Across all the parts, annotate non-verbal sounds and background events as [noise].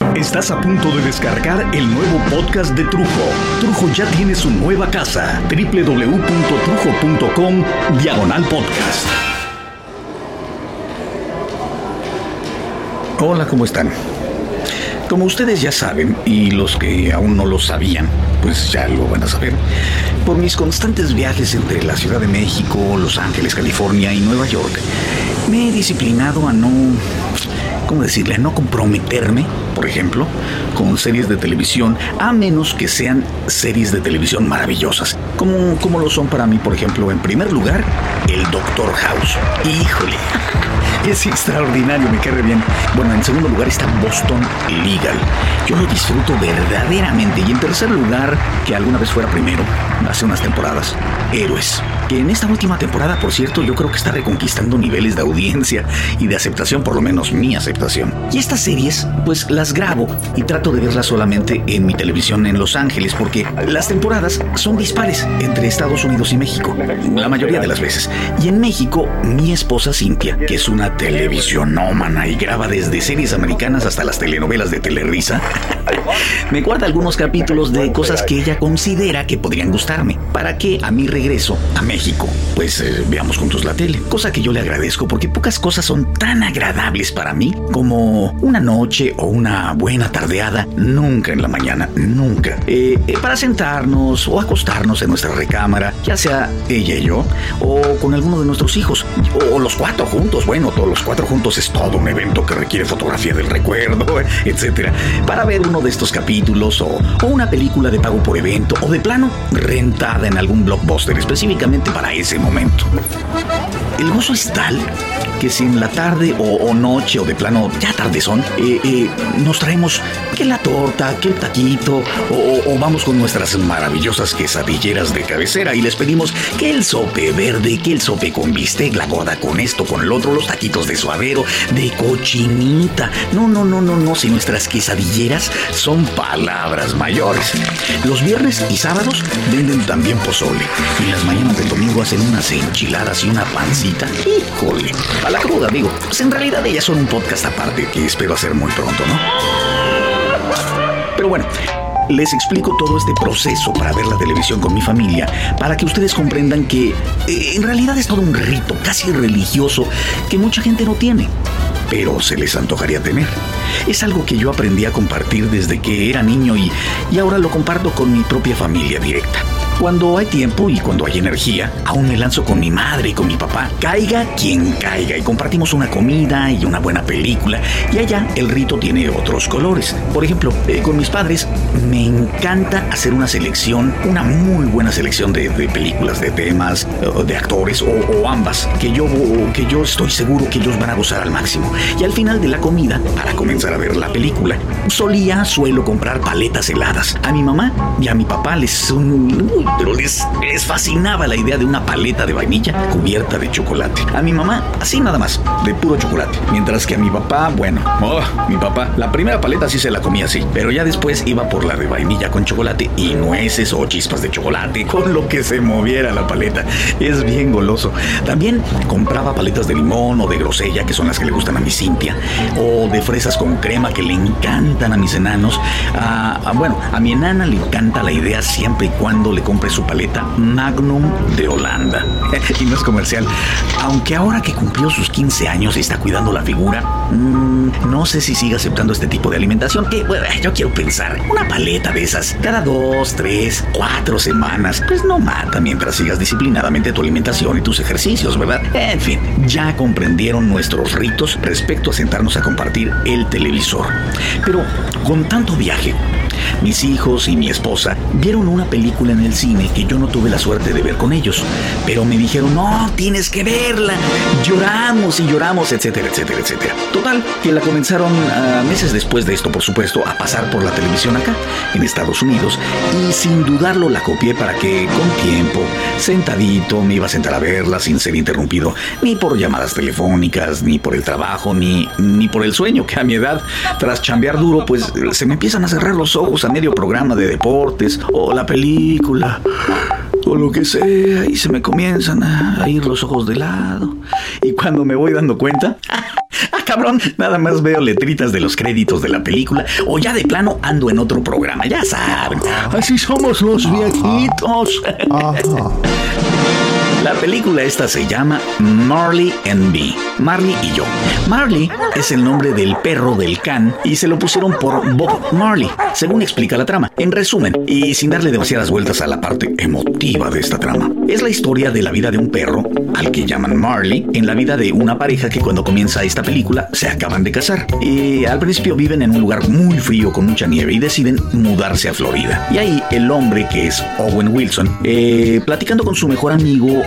Estás a punto de descargar el nuevo podcast de Trujo. Trujo ya tiene su nueva casa, www.trujo.com, diagonal podcast. Hola, ¿cómo están? Como ustedes ya saben, y los que aún no lo sabían, pues ya lo van a saber, por mis constantes viajes entre la Ciudad de México, Los Ángeles, California y Nueva York, me he disciplinado a no ¿cómo decirle?, no comprometerme, por ejemplo, con series de televisión, a menos que sean series de televisión maravillosas, como, como lo son para mí, por ejemplo, en primer lugar, el Doctor House. Híjole. [laughs] Es extraordinario, me queda bien. Bueno, en segundo lugar está Boston Legal. Yo lo disfruto verdaderamente. Y en tercer lugar, que alguna vez fuera primero, hace unas temporadas, Héroes. Que en esta última temporada, por cierto, yo creo que está reconquistando niveles de audiencia y de aceptación, por lo menos mi aceptación. Y estas series, pues las grabo y trato de verlas solamente en mi televisión en Los Ángeles, porque las temporadas son dispares entre Estados Unidos y México, la mayoría de las veces. Y en México, mi esposa Cintia, que es una televisionómana y graba desde series americanas hasta las telenovelas de Telerisa, me guarda algunos capítulos de cosas que ella considera que podrían gustarme, para que a mi regreso a México, pues eh, veamos juntos la tele, cosa que yo le agradezco porque pocas cosas son tan agradables para mí como una noche o una buena tardeada, nunca en la mañana, nunca, eh, eh, para sentarnos o acostarnos en nuestra recámara, ya sea ella y yo, o con alguno de nuestros hijos, o los cuatro juntos, bueno, todos los cuatro juntos es todo un evento que requiere fotografía del recuerdo, [laughs] etcétera, para ver uno de estos capítulos o, o una película de pago por evento o de plano rentada en algún blockbuster específicamente para ese momento. El gozo es tal que si en la tarde o, noche o de plano ya tarde son, eh, eh, nos traemos que la torta, que el taquito o, vamos con nuestras maravillosas quesadilleras de cabecera y les pedimos que el sope verde, que el sope con bistec, la gorda con esto, con el otro, los taquitos de suadero, de cochinita. No, no, no, no, no, si nuestras quesadilleras son palabras mayores. Los viernes y sábados venden también pozole y las mañanas del domingo hacen unas enchiladas y una pancita. Híjole, a la cruda, digo. Pues en realidad ellas son un podcast aparte que espero hacer muy pronto, ¿no? Pero bueno, les explico todo este proceso para ver la televisión con mi familia, para que ustedes comprendan que eh, en realidad es todo un rito casi religioso que mucha gente no tiene, pero se les antojaría tener. Es algo que yo aprendí a compartir desde que era niño y, y ahora lo comparto con mi propia familia directa. Cuando hay tiempo y cuando hay energía, aún me lanzo con mi madre y con mi papá. Caiga quien caiga y compartimos una comida y una buena película. Y allá el rito tiene otros colores. Por ejemplo, eh, con mis padres me encanta hacer una selección, una muy buena selección de, películas, de temas, de actores o, ambas, que yo, que yo estoy seguro que ellos van a gozar al máximo. Y al final de la comida, para comenzar a ver la película, solía, suelo comprar paletas heladas. A mi mamá y a mi papá les son pero les, fascinaba la idea de una paleta de vainilla cubierta de chocolate. A mi mamá, así nada más, de puro chocolate. Mientras que a mi papá, bueno, oh, mi papá, la primera paleta sí se la comía así, pero ya después iba por la de vainilla con chocolate y nueces o chispas de chocolate, [laughs] con lo que se moviera la paleta. Es bien goloso. También compraba paletas de limón o de grosella, que son las que le gustan a mi Cintia, o de fresas con crema que le encantan a mis enanos. Ah, ah, bueno, a mi enana le encanta la idea siempre y cuando le compre su paleta Magnum de Holanda. [laughs] y no es comercial. Aunque ahora que cumplió sus 15 años y está cuidando la figura, mm, no sé si sigue aceptando este tipo de alimentación. Que bueno, yo quiero pensar, una paleta de esas cada dos, tres, cuatro semanas, pues no mata mientras sigas disciplinadamente tu alimentación y tus ejercicios, ¿verdad? En fin, ya comprendieron nuestros ritos respecto a sentarnos a compartir el televisor. Pero con tanto viaje, mis hijos y mi esposa vieron una película en el cine que yo no tuve la suerte de ver con ellos, pero me dijeron, no, tienes que verla. Lloramos y lloramos, etcétera, etcétera, etcétera. Total, que la comenzaron ah, meses después de esto, por supuesto, a pasar por la televisión acá, en Estados Unidos, y sin dudarlo la copié para que, con tiempo, sentadito, me iba a sentar a verla sin ser interrumpido, ni por llamadas telefónicas, ni por el trabajo, ni, ni por el sueño, que a mi edad, tras chambear duro, pues se me empiezan a cerrar los ojos a medio programa de deportes o la película. o lo que sea y se me comienzan a ir los ojos de lado. Y cuando me voy dando cuenta... [laughs] Ah, cabrón, nada más veo letritas de los créditos de la película o ya de plano ando en otro programa, ya saben. Así somos los viejitos. [laughs] La película esta se llama Marley and Me, Marley y yo. Marley es el nombre del perro del can y se lo pusieron por Bob Marley, según explica la trama. En resumen, y sin darle demasiadas vueltas a la parte emotiva de esta trama, es la historia de la vida de un perro, al que llaman Marley, en la vida de una pareja que cuando comienza esta película se acaban de casar. Y al principio viven en un lugar muy frío con mucha nieve y deciden mudarse a Florida. Y ahí el hombre que es Owen Wilson, eh, platicando con su mejor amigo,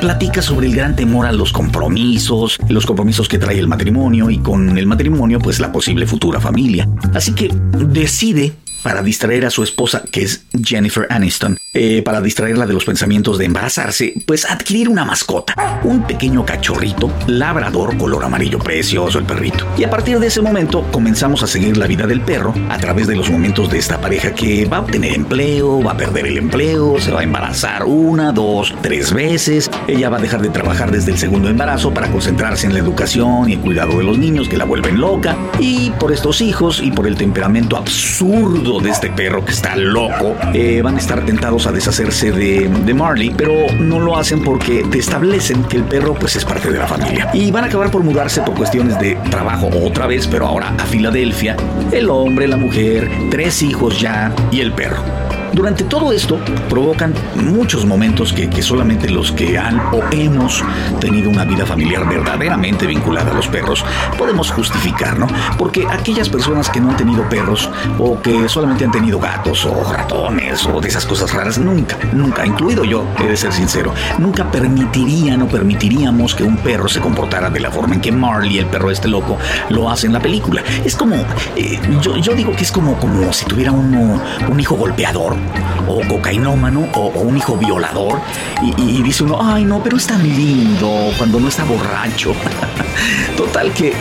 platica sobre el gran temor a los compromisos, los compromisos que trae el matrimonio y con el matrimonio pues la posible futura familia. Así que decide para distraer a su esposa, que es Jennifer Aniston, eh, para distraerla de los pensamientos de embarazarse, pues adquirir una mascota, un pequeño cachorrito, labrador color amarillo precioso el perrito. Y a partir de ese momento comenzamos a seguir la vida del perro a través de los momentos de esta pareja que va a obtener empleo, va a perder el empleo, se va a embarazar una, dos, tres veces, ella va a dejar de trabajar desde el segundo embarazo para concentrarse en la educación y el cuidado de los niños que la vuelven loca, y por estos hijos y por el temperamento absurdo de este perro que está loco, eh, van a estar tentados a deshacerse de, de, Marley, pero no lo hacen porque te establecen que el perro pues es parte de la familia. Y van a acabar por mudarse por cuestiones de trabajo otra vez, pero ahora a Filadelfia, el hombre, la mujer, tres hijos ya y el perro. Durante todo esto provocan muchos momentos que, solamente los que han o hemos tenido una vida familiar verdaderamente vinculada a los perros podemos justificar, ¿no? Porque aquellas personas que no han tenido perros o que solamente han tenido gatos o ratones o de esas cosas raras, nunca, nunca, incluido yo, he de ser sincero, nunca permitirían o permitiríamos que un perro se comportara de la forma en que Marley, el perro este loco, lo hace en la película. Es como, eh, yo, yo digo que es como, como si tuviera uno, un hijo golpeador o cocainómano o, un hijo violador y, dice uno, ay no, pero es tan lindo cuando no está borracho. [laughs] Total que,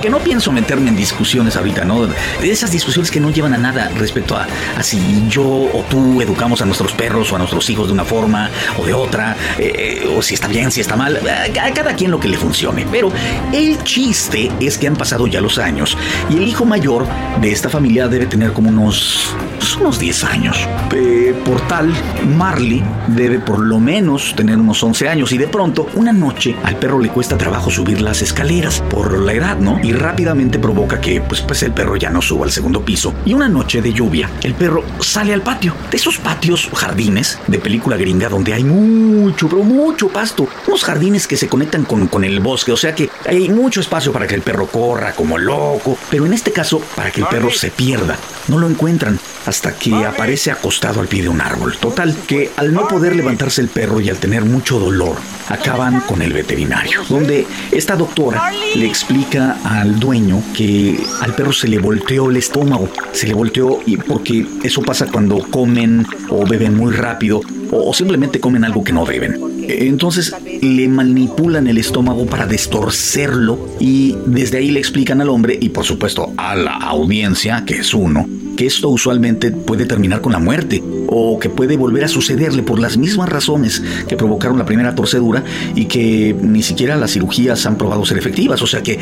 que no pienso meterme en discusiones ahorita, ¿no? De esas discusiones que no llevan a nada respecto a, si yo o tú educamos a nuestros perros o a nuestros hijos de una forma o de otra, eh, o si está bien, si está mal, a cada quien lo que le funcione. Pero el chiste es que han pasado ya los años y el hijo mayor de esta familia debe tener como unos, unos 10 años. Eh, por tal, Marley debe por lo menos tener unos 11 años y de pronto, una noche, al perro le cuesta trabajo subir las escaleras por la edad, ¿no? Y rápidamente provoca que pues, pues el perro ya no suba al segundo piso. Y una noche de lluvia, el perro sale al patio. De esos patios, jardines de película gringa donde hay mucho, pero mucho pasto. Unos jardines que se conectan con, con el bosque, o sea que hay mucho espacio para que el perro corra como loco. Pero en este caso, para que el perro se pierda. No lo encuentran hasta que aparece acostado al pie de un árbol. Total, que al no poder levantarse el perro y al tener mucho dolor, acaban con el veterinario, donde esta doctora le explica al dueño que al perro se le volteó el estómago, se le volteó y porque eso pasa cuando comen o beben muy rápido o simplemente comen algo que no deben. Entonces le manipulan el estómago para destorcerlo y desde ahí le explican al hombre y por supuesto a la audiencia, que es uno, que esto usualmente puede terminar con la muerte o que puede volver a sucederle por las mismas razones que provocaron la primera torcedura y que ni siquiera las cirugías han probado ser efectivas, o sea que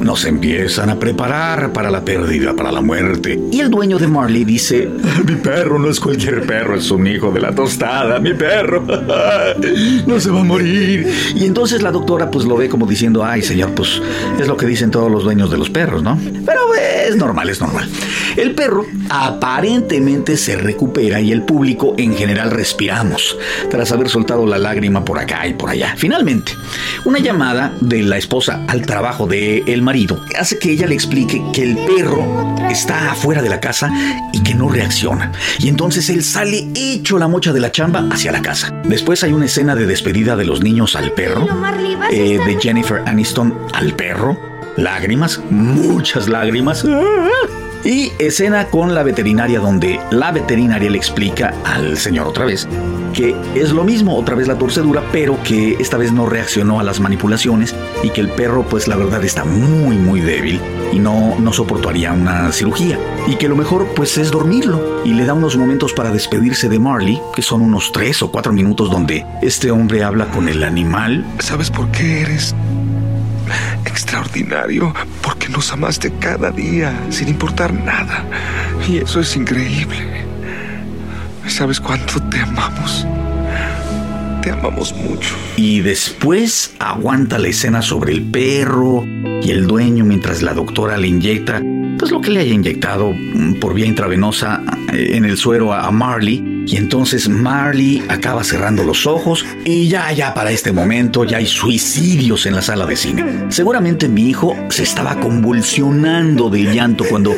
nos empiezan a preparar para la pérdida, para la muerte. Y el dueño de Marley dice, mi perro no es cualquier perro, es un hijo de la tostada, mi perro, [laughs] no se va a morir. Y entonces la doctora pues lo ve como diciendo, ay señor, pues es lo que dicen todos los dueños de los perros, ¿no? Pero es normal, es normal. El perro aparentemente se recupera y el público en general respiramos, tras haber soltado la lágrima por acá y por allá. Finalmente, una llamada de la esposa al trabajo del el marido hace que ella le explique que el perro está afuera de la casa y que no reacciona. Y entonces él sale hecho la mocha de la chamba hacia la casa. Después hay una escena de despedida de los niños al perro, eh, de Jennifer Aniston al perro. Lágrimas, muchas lágrimas. Y escena con la veterinaria donde la veterinaria le explica al señor otra vez que es lo mismo, otra vez la torcedura, pero que esta vez no reaccionó a las manipulaciones y que el perro pues la verdad está muy muy débil y no, no soportaría una cirugía. Y que lo mejor pues es dormirlo. Y le da unos momentos para despedirse de Marley, que son unos tres o cuatro minutos donde este hombre habla con el animal. ¿Sabes por qué eres extraordinario? Porque nos amaste cada día, sin importar nada. Y eso es increíble. ¿Sabes cuánto te amamos? Te amamos mucho. Y después aguanta la escena sobre el perro y el dueño mientras la doctora le inyecta, pues lo que le haya inyectado mm, por vía intravenosa eh, en el suero a Marley y entonces Marley acaba cerrando los ojos y ya, ya para este momento ya hay suicidios en la sala de cine. Seguramente mi hijo se estaba convulsionando de llanto cuando,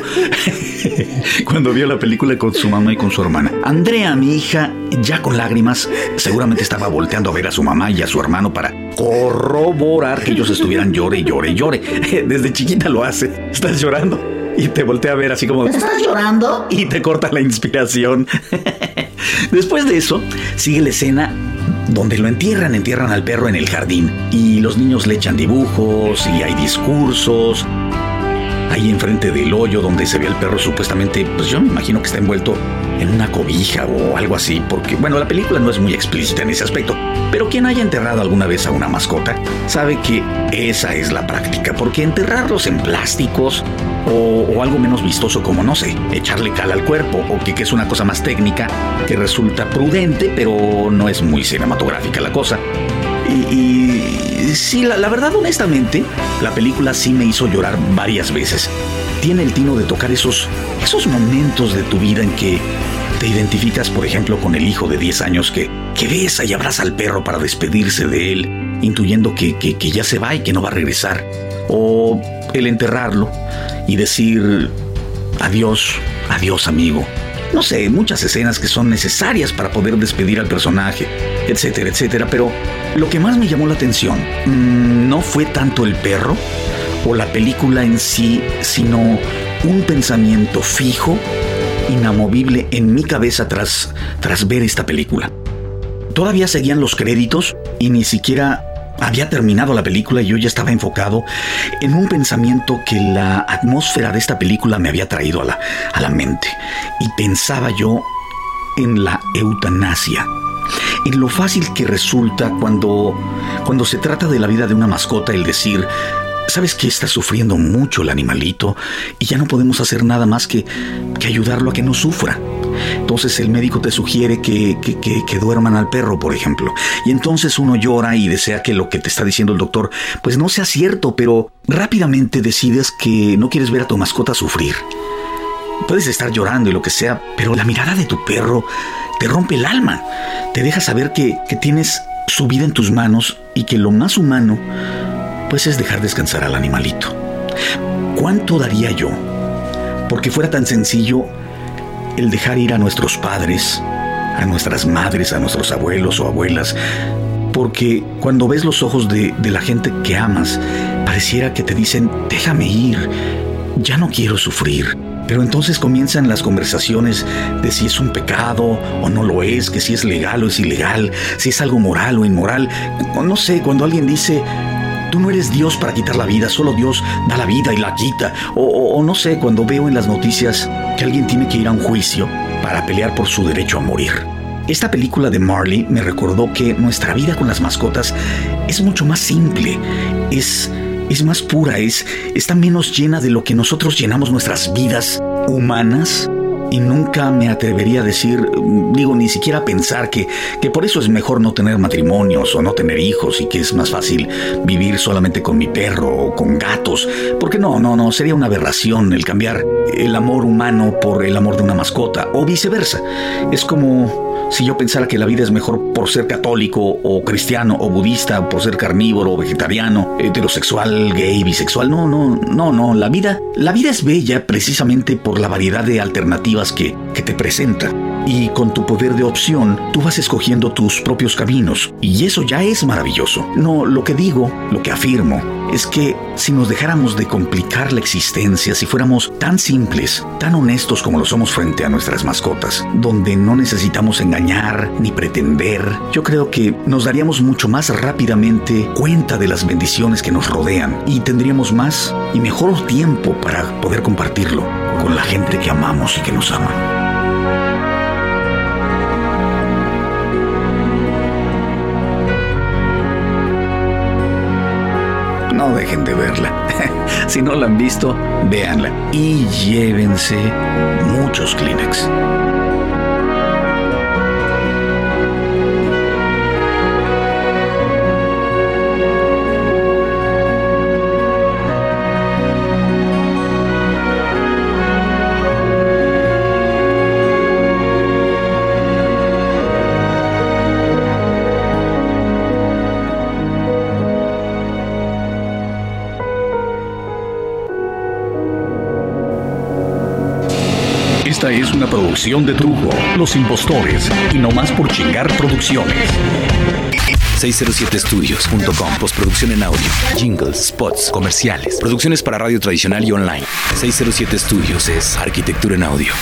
[laughs] cuando vio la película con su mamá y con su hermana. Andrea, mi hija, ya con lágrimas, seguramente estaba volteando a ver a su mamá y a su hermano para corroborar que ellos estuvieran llore llore llore. [laughs] Desde chiquita lo hace. ¿Estás llorando? Y te voltea a ver así como... ¿Estás llorando? Y te corta la inspiración. [laughs] Después de eso, sigue la escena donde lo entierran, entierran al perro en el jardín y los niños le echan dibujos y hay discursos. Ahí enfrente del hoyo donde se ve el perro supuestamente, pues yo me imagino que está envuelto en una cobija o algo así, porque bueno, la película no es muy explícita en ese aspecto, pero quien haya enterrado alguna vez a una mascota sabe que esa es la práctica, porque enterrarlos en plásticos o, algo menos vistoso como, no sé, echarle cal al cuerpo, o que, es una cosa más técnica que resulta prudente, pero no es muy cinematográfica la cosa. Y, sí, la, la, verdad, honestamente, la película sí me hizo llorar varias veces. Tiene el tino de tocar esos, esos momentos de tu vida en que te identificas, por ejemplo, con el hijo de 10 años que, que besa y abraza al perro para despedirse de él, intuyendo que, que, ya se va y que no va a regresar. O el enterrarlo y decir adiós, adiós amigo. No sé, muchas escenas que son necesarias para poder despedir al personaje, etcétera, etcétera. Pero lo que más me llamó la atención mm, no fue tanto el perro o la película en sí, sino un pensamiento fijo, inamovible en mi cabeza tras, tras ver esta película. Todavía seguían los créditos y ni siquiera había terminado la película y yo ya estaba enfocado en un pensamiento que la atmósfera de esta película me había traído a la, a la mente. Y pensaba yo en la eutanasia. En lo fácil que resulta cuando, cuando se trata de la vida de una mascota el decir, ¿sabes que está sufriendo mucho el animalito y ya no podemos hacer nada más que, que ayudarlo a que no sufra? Entonces el médico te sugiere que, que, duerman al perro, por ejemplo. Y entonces uno llora y desea que lo que te está diciendo el doctor, pues no sea cierto, pero rápidamente decides que no quieres ver a tu mascota sufrir. Puedes estar llorando y lo que sea, pero la mirada de tu perro te rompe el alma. Te deja saber que, que tienes su vida en tus manos y que lo más humano, pues es dejar descansar al animalito. ¿Cuánto daría yo? Porque fuera tan sencillo el dejar ir a nuestros padres, a nuestras madres, a nuestros abuelos o abuelas, porque cuando ves los ojos de, la gente que amas, pareciera que te dicen, déjame ir, ya no quiero sufrir. Pero entonces comienzan las conversaciones de si es un pecado o no lo es, que si es legal o es ilegal, si es algo moral o inmoral. no sé, cuando alguien dice, Tú no eres Dios para quitar la vida, solo Dios da la vida y la quita. O, no sé, cuando veo en las noticias que alguien tiene que ir a un juicio para pelear por su derecho a morir. Esta película de Marley me recordó que nuestra vida con las mascotas es mucho más simple, es, es más pura, es, está menos llena de lo que nosotros llenamos nuestras vidas humanas y nunca me atrevería a decir, digo, ni siquiera pensar que, que por eso es mejor no tener matrimonios o no tener hijos y que es más fácil vivir solamente con mi perro o con gatos. Porque no, no, no, sería una aberración el cambiar el amor humano por el amor de una mascota o viceversa. Es como si yo pensara que la vida es mejor por ser católico o cristiano o budista, por ser carnívoro o vegetariano, heterosexual, gay, bisexual, no, no, no, no, la vida, la vida es bella precisamente por la variedad de alternativas que, que te presenta. Y con tu poder de opción, tú vas escogiendo tus propios caminos. Y eso ya es maravilloso. No, lo que digo, lo que afirmo, es que si nos dejáramos de complicar la existencia, si fuéramos tan simples, tan honestos como lo somos frente a nuestras mascotas, donde no necesitamos engañar ni pretender, yo creo que nos daríamos mucho más rápidamente cuenta de las bendiciones que nos rodean y tendríamos más y mejor tiempo para poder compartirlo con la gente que amamos y que nos ama. De verla. [laughs] si no la han visto, véanla y llévense muchos Kleenex. Una producción de Trujo, Los Impostores y No Más por Chingar Producciones. 607studios.com Postproducción en audio, jingles, spots, comerciales, producciones para radio tradicional y online. 607 Studios es arquitectura en audio.